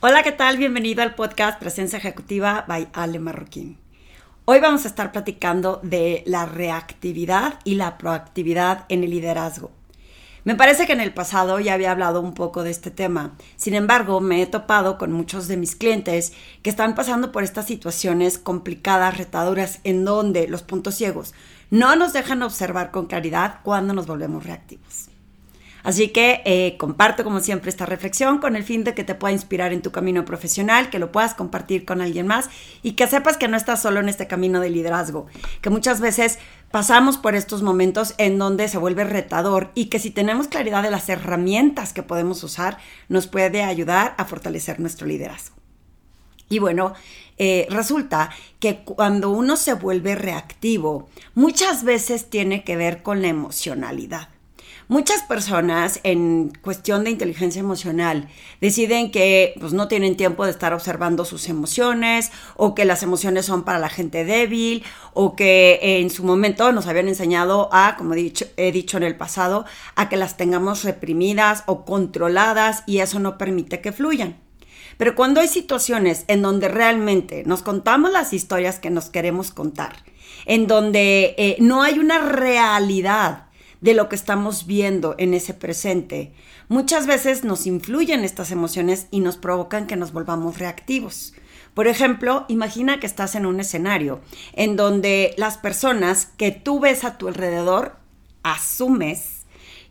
Hola, ¿qué tal? Bienvenido al podcast Presencia Ejecutiva by Ale Marroquín. Hoy vamos a estar platicando de la reactividad y la proactividad en el liderazgo. Me parece que en el pasado ya había hablado un poco de este tema. Sin embargo, me he topado con muchos de mis clientes que están pasando por estas situaciones complicadas, retaduras, en donde los puntos ciegos no nos dejan observar con claridad cuando nos volvemos reactivos. Así que eh, comparto como siempre esta reflexión con el fin de que te pueda inspirar en tu camino profesional, que lo puedas compartir con alguien más y que sepas que no estás solo en este camino de liderazgo, que muchas veces pasamos por estos momentos en donde se vuelve retador y que si tenemos claridad de las herramientas que podemos usar, nos puede ayudar a fortalecer nuestro liderazgo. Y bueno, eh, resulta que cuando uno se vuelve reactivo, muchas veces tiene que ver con la emocionalidad. Muchas personas en cuestión de inteligencia emocional deciden que pues, no tienen tiempo de estar observando sus emociones o que las emociones son para la gente débil o que en su momento nos habían enseñado a, como he dicho, en el pasado, a que las tengamos reprimidas o controladas y eso no permite que fluyan. Pero cuando hay situaciones en donde realmente nos contamos las historias que nos queremos contar, en donde eh, no hay una realidad de lo que estamos viendo en ese presente, muchas veces nos influyen estas emociones y nos provocan que nos volvamos reactivos. Por ejemplo, imagina que estás en un escenario en donde las personas que tú ves a tu alrededor asumes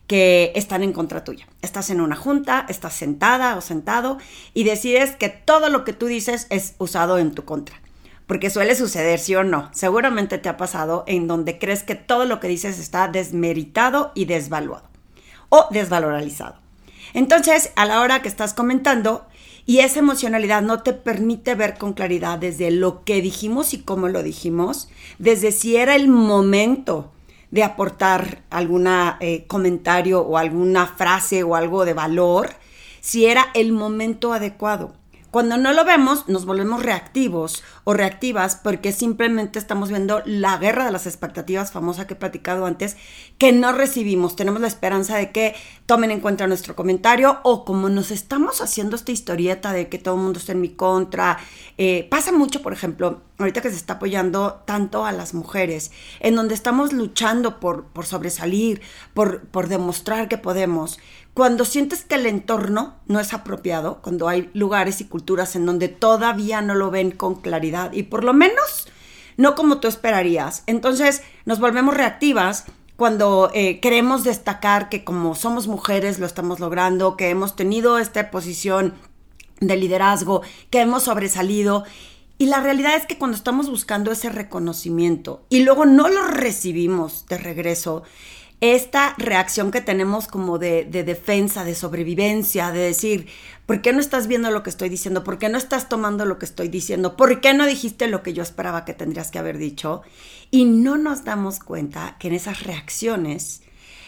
que están en contra tuya. Estás en una junta, estás sentada o sentado y decides que todo lo que tú dices es usado en tu contra porque suele suceder, sí o no. Seguramente te ha pasado en donde crees que todo lo que dices está desmeritado y desvaluado o desvalorizado. Entonces, a la hora que estás comentando y esa emocionalidad no te permite ver con claridad desde lo que dijimos y cómo lo dijimos, desde si era el momento de aportar algún eh, comentario o alguna frase o algo de valor, si era el momento adecuado. Cuando no lo vemos, nos volvemos reactivos o reactivas porque simplemente estamos viendo la guerra de las expectativas famosa que he platicado antes, que no recibimos. Tenemos la esperanza de que tomen en cuenta nuestro comentario o como nos estamos haciendo esta historieta de que todo el mundo está en mi contra. Eh, pasa mucho, por ejemplo, ahorita que se está apoyando tanto a las mujeres, en donde estamos luchando por, por sobresalir, por, por demostrar que podemos. Cuando sientes que el entorno no es apropiado, cuando hay lugares y culturas en donde todavía no lo ven con claridad y por lo menos no como tú esperarías, entonces nos volvemos reactivas cuando eh, queremos destacar que como somos mujeres lo estamos logrando, que hemos tenido esta posición de liderazgo, que hemos sobresalido y la realidad es que cuando estamos buscando ese reconocimiento y luego no lo recibimos de regreso, esta reacción que tenemos como de, defensa, de sobrevivencia, de decir, ¿por qué no estás viendo lo que estoy diciendo? ¿Por qué no estás tomando lo que estoy diciendo? ¿Por qué no dijiste lo que yo esperaba que tendrías que haber dicho? Y no nos damos cuenta que en esas reacciones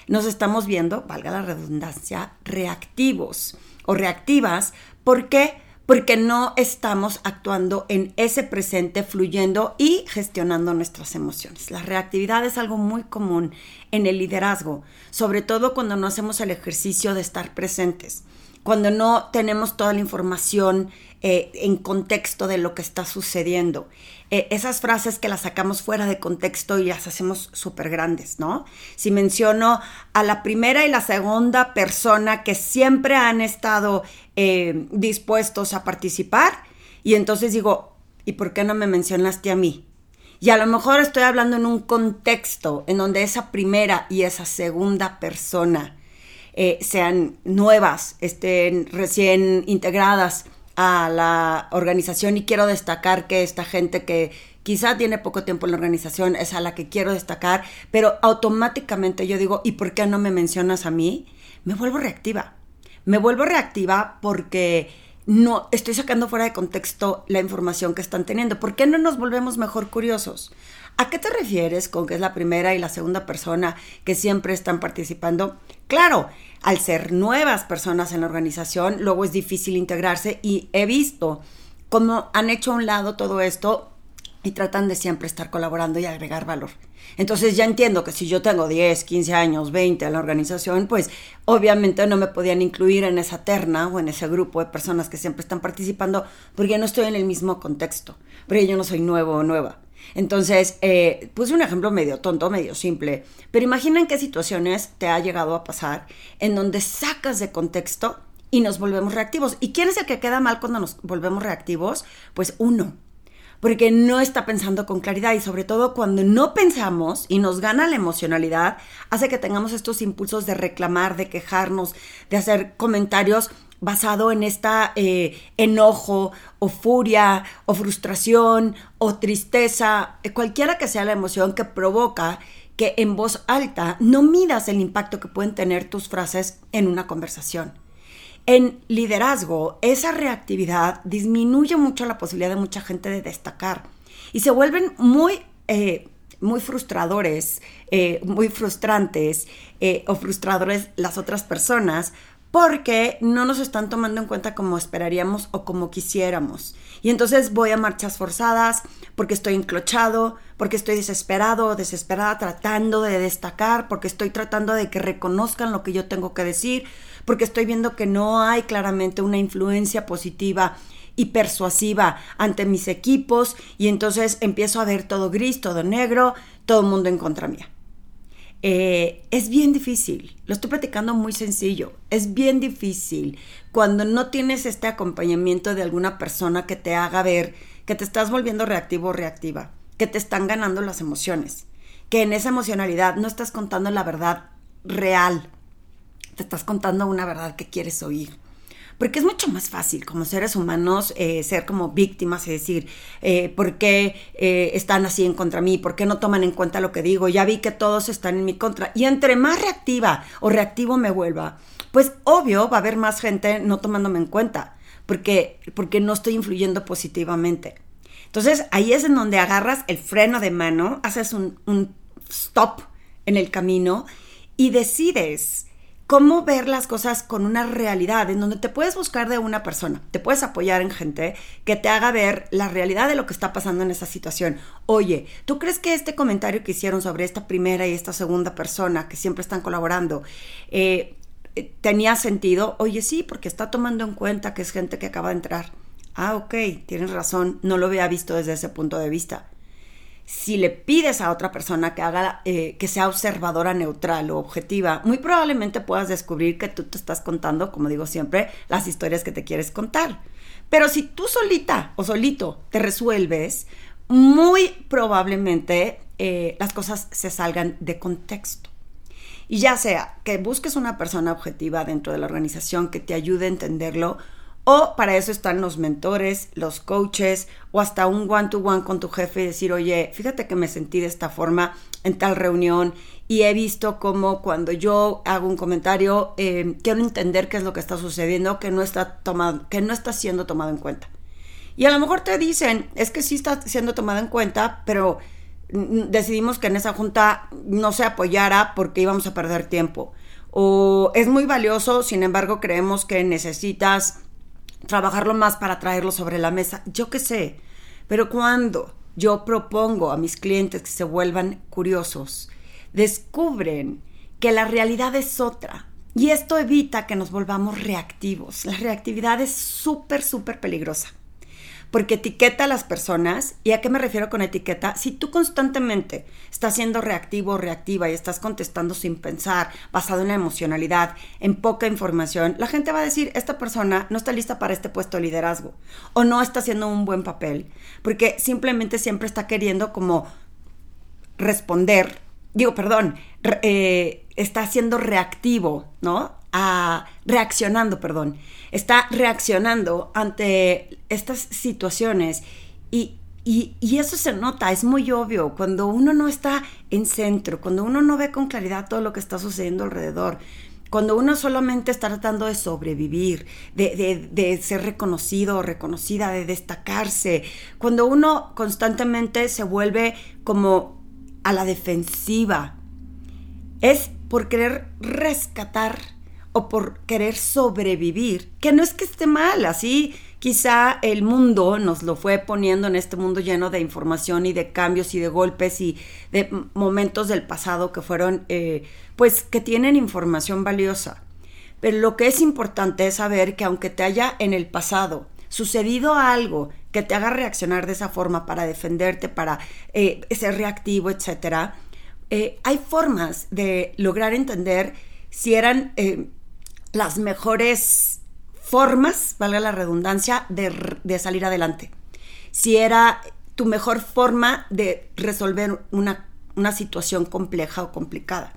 nos estamos viendo, valga la redundancia, reactivos o reactivas. ¿Por qué? Porque no estamos actuando en ese presente, fluyendo y gestionando nuestras emociones. La reactividad es algo muy común en el liderazgo, sobre todo cuando no hacemos el ejercicio de estar presentes, cuando no tenemos toda la información eh, en contexto de lo que está sucediendo. Eh, esas frases que las sacamos fuera de contexto y las hacemos súper grandes, ¿no? Si menciono a la primera y la segunda persona que siempre han estado eh, dispuestos a participar, y entonces digo, ¿y por qué no me mencionaste a mí? Y a lo mejor estoy hablando en un contexto en donde esa primera y esa segunda persona sean nuevas, estén recién integradas a la organización y quiero destacar que esta gente que quizá tiene poco tiempo en la organización es a la que quiero destacar, pero automáticamente yo digo, ¿y por qué no me mencionas a mí? Me vuelvo reactiva. Me vuelvo reactiva porque no estoy sacando fuera de contexto la información que están teniendo. ¿Por qué no nos volvemos mejor curiosos? ¿A qué te refieres con que es la primera y la segunda persona que siempre están participando? Claro, al ser nuevas personas en la organización, luego es difícil integrarse y he visto cómo han hecho a un lado todo esto y tratan de siempre estar colaborando y agregar valor. Entonces ya entiendo que si yo tengo 10, 15 años, 20 en la organización, pues obviamente no me podían incluir en esa terna o en ese grupo de personas que siempre están participando porque no estoy en el mismo contexto, porque yo no soy nuevo o nueva. Entonces, eh, puse un ejemplo medio tonto, medio simple, pero imaginen qué situaciones te ha llegado a pasar en donde sacas de contexto y nos volvemos reactivos. ¿Y quién es el que queda mal cuando nos volvemos reactivos? Pues uno, porque no está pensando con claridad y sobre todo cuando no pensamos y nos gana la emocionalidad, hace que tengamos estos impulsos de reclamar, de quejarnos, de hacer comentarios basado en esta eh, enojo o furia o frustración o tristeza, eh, cualquiera que sea la emoción que provoca que en voz alta no midas el impacto que pueden tener tus frases en una conversación. En liderazgo, esa reactividad disminuye mucho la posibilidad de mucha gente de destacar y se vuelven muy, eh, muy frustradores, muy frustrantes o frustradores las otras personas porque no nos están tomando en cuenta como esperaríamos o como quisiéramos. Y entonces voy a marchas forzadas porque estoy enclochado, porque estoy desesperado o desesperada tratando de destacar, porque estoy tratando de que reconozcan lo que yo tengo que decir, porque estoy viendo que no hay claramente una influencia positiva y persuasiva ante mis equipos y entonces empiezo a ver todo gris, todo negro, todo el mundo en contra mía. Eh, es bien difícil, lo estoy platicando muy sencillo, es bien difícil cuando no tienes este acompañamiento de alguna persona que te haga ver que te estás volviendo reactivo o reactiva, que te están ganando las emociones, que en esa emocionalidad no estás contando la verdad real, te estás contando una verdad que quieres oír. Porque es mucho más fácil como seres humanos eh, ser como víctimas y decir, eh, ¿por qué eh, están así en contra mí? ¿Por qué no toman en cuenta lo que digo? Ya vi que todos están en mi contra. Y entre más reactiva o reactivo me vuelva, pues obvio va a haber más gente no tomándome en cuenta, porque, porque no estoy influyendo positivamente. Entonces ahí es en donde agarras el freno de mano, haces un, un stop en el camino y decides cómo ver las cosas con una realidad, en donde te puedes buscar de una persona, te puedes apoyar en gente que te haga ver la realidad de lo que está pasando en esa situación. Oye, ¿tú crees que este comentario que hicieron sobre esta primera y esta segunda persona que siempre están colaborando, eh, tenía sentido? Oye, sí, porque está tomando en cuenta que es gente que acaba de entrar. Ah, ok, tienes razón, no lo había visto desde ese punto de vista si le pides a otra persona que haga, eh, que sea observadora neutral o objetiva, muy probablemente puedas descubrir que tú te estás contando, como digo siempre, las historias que te quieres contar. Pero si tú solita o solito te resuelves, muy probablemente eh, las cosas se salgan de contexto. Y ya sea que busques una persona objetiva dentro de la organización que te ayude a entenderlo, o para eso están los mentores, los coaches o hasta un one-to-one con tu jefe y decir, oye, fíjate que me sentí de esta forma en tal reunión y he visto como cuando yo hago un comentario, eh, quiero entender qué es lo que está sucediendo, que no está, tomado, que no está siendo tomado en cuenta. Y a lo mejor te dicen, es que sí está siendo tomado en cuenta, pero decidimos que en esa junta no se apoyara porque íbamos a perder tiempo. O es muy valioso, sin embargo creemos que necesitas trabajarlo más para traerlo sobre la mesa, yo qué sé. Pero cuando yo propongo a mis clientes que se vuelvan curiosos, descubren que la realidad es otra. Y esto evita que nos volvamos reactivos. La reactividad es súper, súper peligrosa porque etiqueta a las personas. ¿Y a qué me refiero con etiqueta? Si tú constantemente estás siendo reactivo o reactiva y estás contestando sin pensar, basado en la emocionalidad, en poca información, la gente va a decir, esta persona no está lista para este puesto de liderazgo o no está haciendo un buen papel, porque simplemente siempre está queriendo como responder, digo, perdón, eh, está siendo reactivo, ¿no? A, reaccionando, perdón, está reaccionando ante estas situaciones y, y, eso se nota, es muy obvio, cuando uno no está en centro, cuando uno no ve con claridad todo lo que está sucediendo alrededor, cuando uno solamente está tratando de sobrevivir, de, de, de, ser reconocido o reconocida, de destacarse, cuando uno constantemente se vuelve como a la defensiva, es por querer rescatar o por querer sobrevivir, que no es que esté mal, así quizá el mundo nos lo fue poniendo en este mundo lleno de información y de cambios y de golpes y de momentos del pasado que fueron, eh, pues, que tienen información valiosa. Pero lo que es importante es saber que aunque te haya en el pasado sucedido algo que te haga reaccionar de esa forma para defenderte, para eh, ser reactivo, etcétera, eh, hay formas de lograr entender si eran eh, las mejores formas, valga la redundancia, de, salir adelante. Si era tu mejor forma de resolver una, situación compleja o complicada.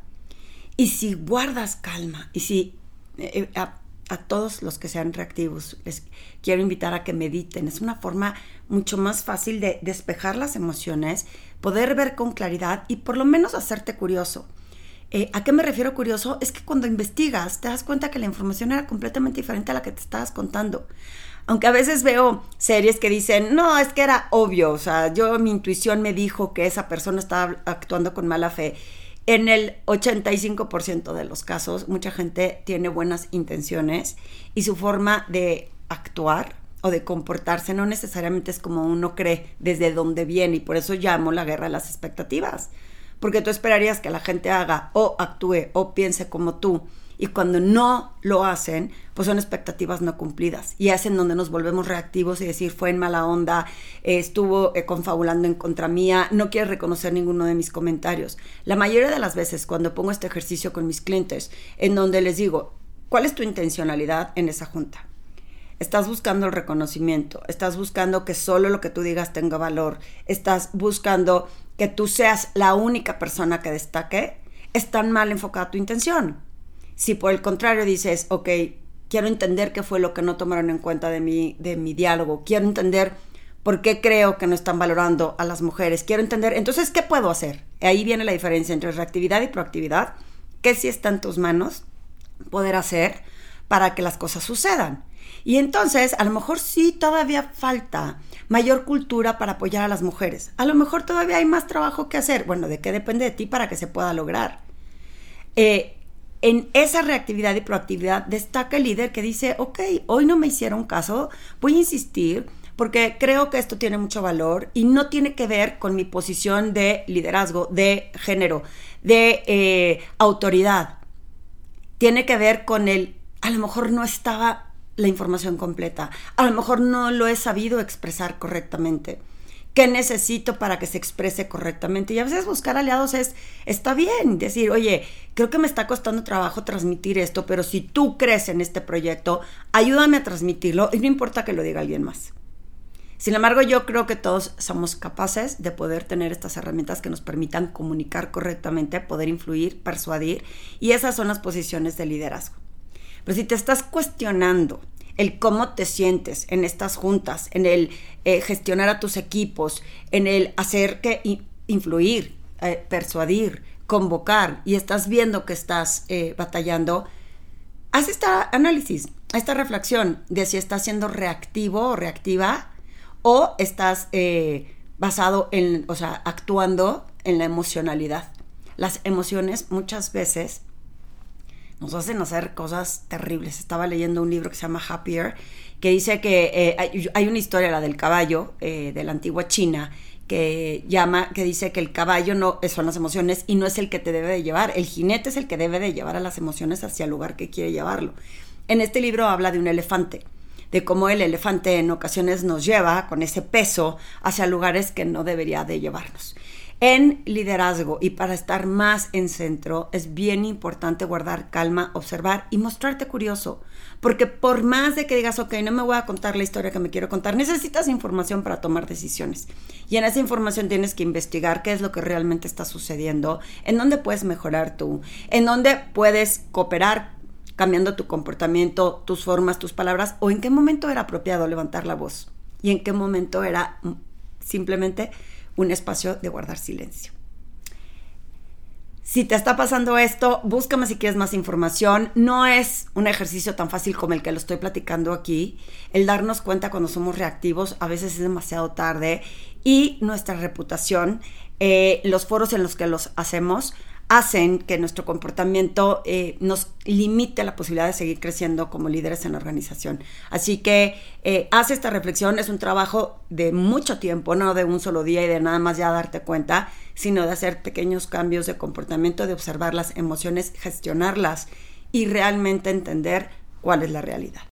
Y si guardas calma y si a todos los que sean reactivos, les quiero invitar a que mediten. Es una forma mucho más fácil de despejar las emociones, poder ver con claridad y por lo menos hacerte curioso. Eh, ¿A qué me refiero curioso? Es que cuando investigas te das cuenta que la información era completamente diferente a la que te estabas contando. Aunque a veces veo series que dicen, no, es que era obvio, o sea, yo mi intuición me dijo que esa persona estaba actuando con mala fe en el 85% de los casos, mucha gente tiene buenas intenciones y su forma de actuar o de comportarse no necesariamente es como uno cree desde dónde viene y por eso llamo la guerra de las expectativas. Porque tú esperarías que la gente haga o actúe o piense como tú y cuando no lo hacen, pues son expectativas no cumplidas. Y hacen donde nos volvemos reactivos y decir, fue en mala onda, estuvo eh, confabulando en contra mía, no quiere reconocer ninguno de mis comentarios. La mayoría de las veces cuando pongo este ejercicio con mis clientes, en donde les digo, ¿cuál es tu intencionalidad en esa junta? Estás buscando el reconocimiento, estás buscando que solo lo que tú digas tenga valor, estás buscando que tú seas la única persona que destaque, es tan mal enfocada tu intención si por el contrario dices, ok, quiero entender qué fue lo que no tomaron en cuenta de mi, de mi diálogo, quiero entender por qué creo que no están valorando a las mujeres, quiero entender, entonces, ¿qué puedo hacer? Ahí viene la diferencia entre reactividad y proactividad, ¿Qué si está en tus manos poder hacer para que las cosas sucedan. Y entonces, a lo mejor sí todavía falta mayor cultura para apoyar a las mujeres. A lo mejor todavía hay más trabajo que hacer. Bueno, ¿de qué depende de ti para que se pueda lograr? Eh, en esa reactividad y proactividad destaca el líder que dice, ok, hoy no me hicieron caso, voy a insistir porque creo que esto tiene mucho valor y no tiene que ver con mi posición de liderazgo, de género, de eh, autoridad. Tiene que ver con el, a lo mejor no estaba la información completa, a lo mejor no lo he sabido expresar correctamente qué necesito para que se exprese correctamente. Y a veces buscar aliados es, está bien, decir, oye, creo que me está costando trabajo transmitir esto, pero si tú crees en este proyecto, ayúdame a transmitirlo y no importa que lo diga alguien más. Sin embargo, yo creo que todos somos capaces de poder tener estas herramientas que nos permitan comunicar correctamente, poder influir, persuadir, y esas son las posiciones de liderazgo. Pero si te estás cuestionando el cómo te sientes en estas juntas, en el eh, gestionar a tus equipos, en el hacer que influir, eh, persuadir, convocar y estás viendo que estás eh, batallando, haz este análisis, esta reflexión de si estás siendo reactivo o reactiva o estás basado en, o sea, actuando en la emocionalidad. Las emociones muchas veces nos hacen hacer cosas terribles. Estaba leyendo un libro que se llama Happier, que dice que eh, hay, una historia, la del caballo eh, de la antigua China, que llama, que dice que el caballo no son las emociones y no es el que te debe de llevar. El jinete es el que debe de llevar a las emociones hacia el lugar que quiere llevarlo. En este libro habla de un elefante de cómo el elefante en ocasiones nos lleva con ese peso hacia lugares que no debería de llevarnos. En liderazgo y para estar más en centro es bien importante guardar calma, observar y mostrarte curioso. Porque por más de que digas, ok, no me voy a contar la historia que me quiero contar, necesitas información para tomar decisiones. Y en esa información tienes que investigar qué es lo que realmente está sucediendo, en dónde puedes mejorar tú, en dónde puedes cooperar cambiando tu comportamiento, tus formas, tus palabras, o en qué momento era apropiado levantar la voz y en qué momento era simplemente un espacio de guardar silencio. Si te está pasando esto, búscame si quieres más información. No es un ejercicio tan fácil como el que lo estoy platicando aquí. El darnos cuenta cuando somos reactivos a veces es demasiado tarde y nuestra reputación, eh, los foros en los que los hacemos, hacen que nuestro comportamiento eh, nos limite la posibilidad de seguir creciendo como líderes en la organización. Así que eh, haz esta reflexión, es un trabajo de mucho tiempo, no de un solo día y de nada más ya darte cuenta, sino de hacer pequeños cambios de comportamiento, de observar las emociones, gestionarlas y realmente entender cuál es la realidad.